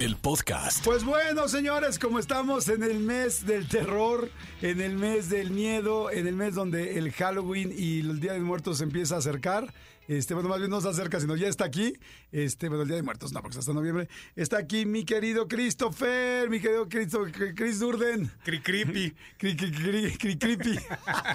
el podcast. Pues bueno, señores, como estamos en el mes del terror, en el mes del miedo, en el mes donde el Halloween y el Día de Muertos se empieza a acercar, este, bueno, más bien no se acerca, sino ya está aquí. Este, bueno, el Día de Muertos, no, porque hasta noviembre. Está aquí mi querido Christopher, mi querido Cristo, Chris Durden. Cri creepy. Cri, cri, cri, cri- creepy.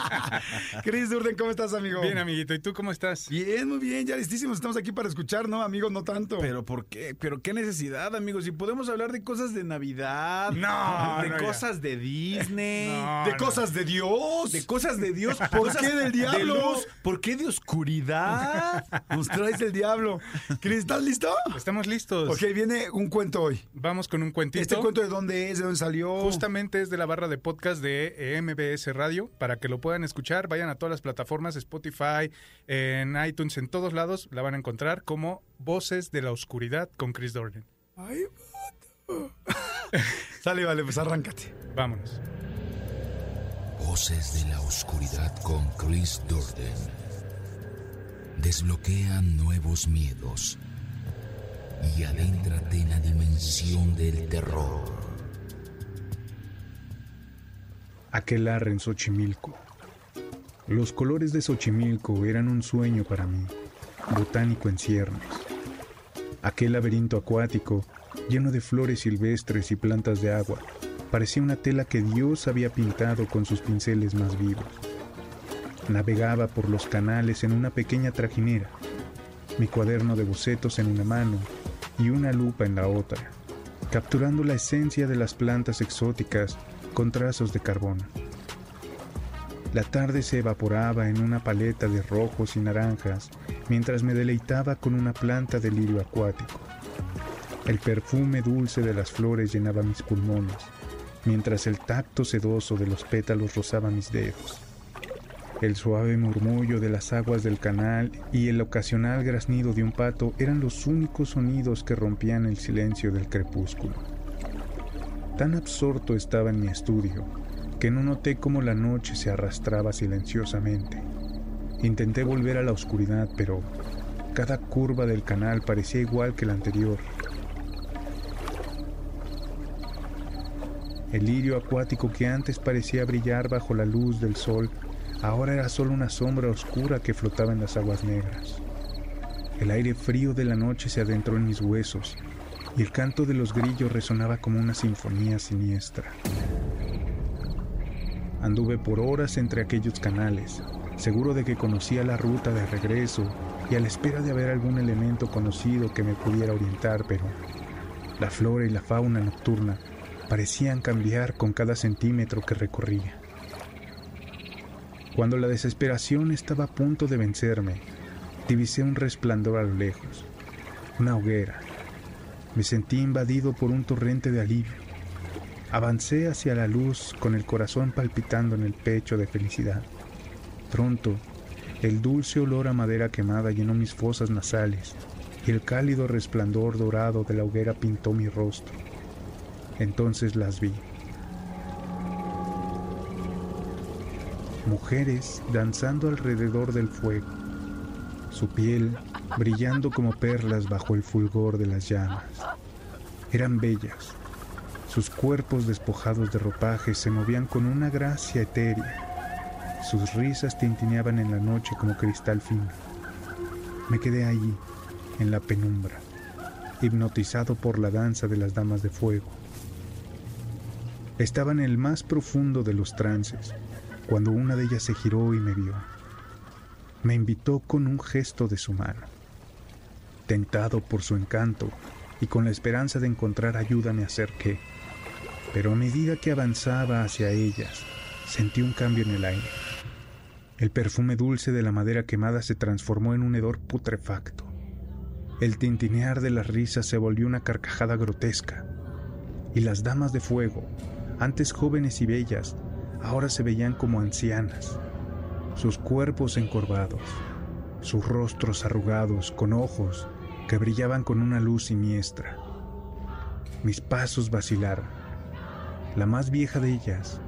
Chris Durden, ¿cómo estás, amigo? Bien, amiguito. ¿Y tú cómo estás? Bien, muy bien, ya listísimos. Estamos aquí para escuchar, ¿no, amigo? No tanto. Pero ¿por qué? Pero qué necesidad, amigos. Si podemos hablar de cosas de Navidad, No, de no, ya. cosas de Disney, No, de no. cosas de Dios. de cosas de Dios. ¿Por qué del diablo? De luz. ¿Por qué de oscuridad? Nos traes el diablo. Chris, ¿estás listo? Estamos listos. Ok, viene un cuento hoy. Vamos con un cuentito. ¿Este cuento de dónde es? ¿De dónde salió? Justamente es de la barra de podcast de eh, MBS Radio. Para que lo puedan escuchar, vayan a todas las plataformas, Spotify, en iTunes, en todos lados, la van a encontrar como Voces de la Oscuridad con Chris Dorden. Ay, vato. Sale, vale, pues arráncate. Vámonos. Voces de la oscuridad con Chris Durden. Desbloquea nuevos miedos y adéntrate en la dimensión del terror. Aquelarre en Xochimilco. Los colores de Xochimilco eran un sueño para mí, botánico en ciernes. Aquel laberinto acuático, lleno de flores silvestres y plantas de agua, parecía una tela que Dios había pintado con sus pinceles más vivos. Navegaba por los canales en una pequeña trajinera, mi cuaderno de bocetos en una mano y una lupa en la otra, capturando la esencia de las plantas exóticas con trazos de carbono. La tarde se evaporaba en una paleta de rojos y naranjas mientras me deleitaba con una planta de lirio acuático. El perfume dulce de las flores llenaba mis pulmones, mientras el tacto sedoso de los pétalos rozaba mis dedos. El suave murmullo de las aguas del canal y el ocasional graznido de un pato eran los únicos sonidos que rompían el silencio del crepúsculo. Tan absorto estaba en mi estudio que no noté cómo la noche se arrastraba silenciosamente. Intenté volver a la oscuridad, pero cada curva del canal parecía igual que la anterior. El lirio acuático que antes parecía brillar bajo la luz del sol, ahora era solo una sombra oscura que flotaba en las aguas negras. El aire frío de la noche se adentró en mis huesos y el canto de los grillos resonaba como una sinfonía siniestra. Anduve por horas entre aquellos canales, seguro de que conocía la ruta de regreso y a la espera de haber algún elemento conocido que me pudiera orientar, pero la flora y la fauna nocturna parecían cambiar con cada centímetro que recorría. Cuando la desesperación estaba a punto de vencerme, divisé un resplandor a lo lejos, una hoguera. Me sentí invadido por un torrente de alivio. Avancé hacia la luz con el corazón palpitando en el pecho de felicidad. Pronto, el dulce olor a madera quemada llenó mis fosas nasales y el cálido resplandor dorado de la hoguera pintó mi rostro. Entonces las vi. Mujeres danzando alrededor del fuego, su piel brillando como perlas bajo el fulgor de las llamas. Eran bellas. Sus cuerpos despojados de ropajes se movían con una gracia etérea. Sus risas tintineaban en la noche como cristal fino. Me quedé allí, en la penumbra, hipnotizado por la danza de las damas de fuego. Estaba en el más profundo de los trances, cuando una de ellas se giró y me vio. Me invitó con un gesto de su mano. Tentado por su encanto y con la esperanza de encontrar ayuda me acerqué, pero a medida que avanzaba hacia ellas, sentí un cambio en el aire. El perfume dulce de la madera quemada se transformó en un hedor putrefacto. El tintinear de las risas se volvió una carcajada grotesca, y las damas de fuego, antes jóvenes y bellas, ahora se veían como ancianas, sus cuerpos encorvados, sus rostros arrugados con ojos que brillaban con una luz siniestra. Mis pasos vacilaron. La más vieja de ellas,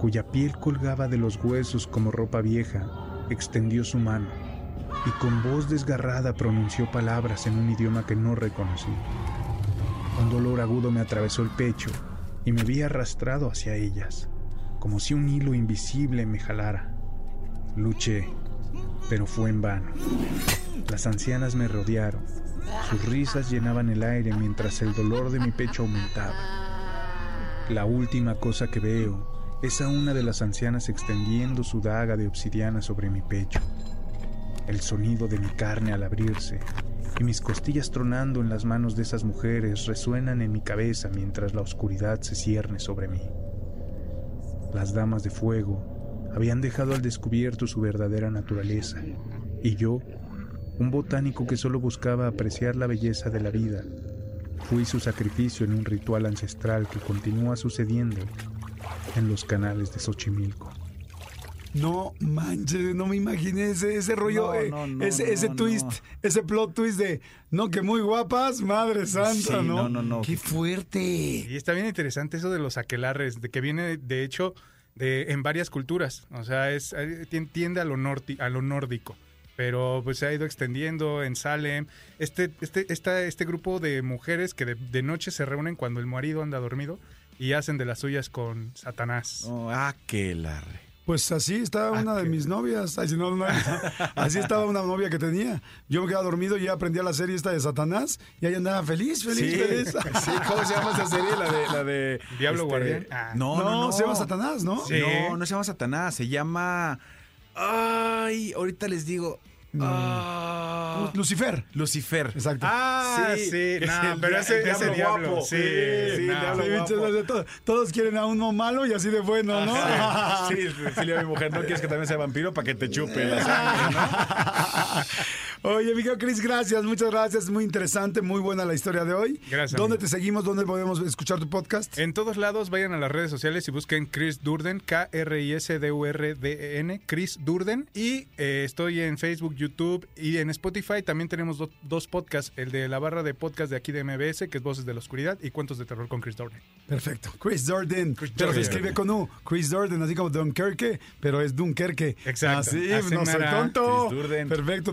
cuya piel colgaba de los huesos como ropa vieja, extendió su mano y con voz desgarrada pronunció palabras en un idioma que no reconocí. Un dolor agudo me atravesó el pecho y me vi arrastrado hacia ellas, como si un hilo invisible me jalara. Luché, pero fue en vano. Las ancianas me rodearon. Sus risas llenaban el aire mientras el dolor de mi pecho aumentaba. La última cosa que veo es a una de las ancianas extendiendo su daga de obsidiana sobre mi pecho. El sonido de mi carne al abrirse y mis costillas tronando en las manos de esas mujeres resuenan en mi cabeza mientras la oscuridad se cierne sobre mí. Las damas de fuego habían dejado al descubierto su verdadera naturaleza, y yo, un botánico que solo buscaba apreciar la belleza de la vida, fui su sacrificio en un ritual ancestral que continúa sucediendo en los canales de Xochimilco. No manches, no me imaginé ese, ese rollo, No, eh, no, no, ese, twist, no. ese plot twist de, no, que muy guapas, madre santa, Sí, ¿no? no, no, no. Qué fuerte. Y está bien interesante eso de los aquelarres, de que viene de hecho de en varias culturas, o sea, es tien- tiende a lo norti- a lo nórdico, pero pues se ha ido extendiendo en Salem. Este este esta- este grupo de mujeres que de, de noche se reúnen cuando el marido anda dormido y hacen de las suyas con Satanás. Oh, ah, qué larre. Pues así estaba Ah, una de qué- mis novias. Ay, si no, no, así estaba una novia que tenía. Yo me quedaba dormido y ya aprendía la serie esta de Satanás y ahí andaba feliz, feliz, Sí, feliz. sí, ¿cómo se llama esa serie? La de... La de Diablo este, Guardián. Ah. No, no, no. se llama Satanás, ¿no? Sí. No, no se llama Satanás, se llama... Ay, ahorita les digo... Ah, Lucifer. Lucifer. Exacto. Ah, sí, no, el pero ese, el ese diablo guapo. sí, Sí, sí, no. diablo Sí, guapo. todos quieren a uno malo y así de bueno, ¿no? Sí, a mi mujer, no quieres que también sea vampiro para que te chupe la sangre, ¿no? Oye, amigo Chris, gracias, muchas gracias. Muy interesante, muy buena la historia de hoy. Gracias, ¿Dónde amigo. te seguimos? ¿Dónde podemos escuchar tu podcast? En todos lados vayan a las redes sociales y busquen Chris Durden, K-R-I-S-D-U-R-D-E-N, Chris Durden. Y eh, estoy en Facebook, YouTube y en Spotify. También tenemos do- dos podcasts, el de la barra de podcast de aquí de MBS, que es Voces de la Oscuridad, y Cuentos de Terror con Chris Durden. Perfecto. Chris Jordan. pero se Jordan. escribe con U. Chris Jordan, así como Dunkerque, pero es Dunkerque. Exacto. Así, Así no soy tonto. Chris Durden. Perfecto,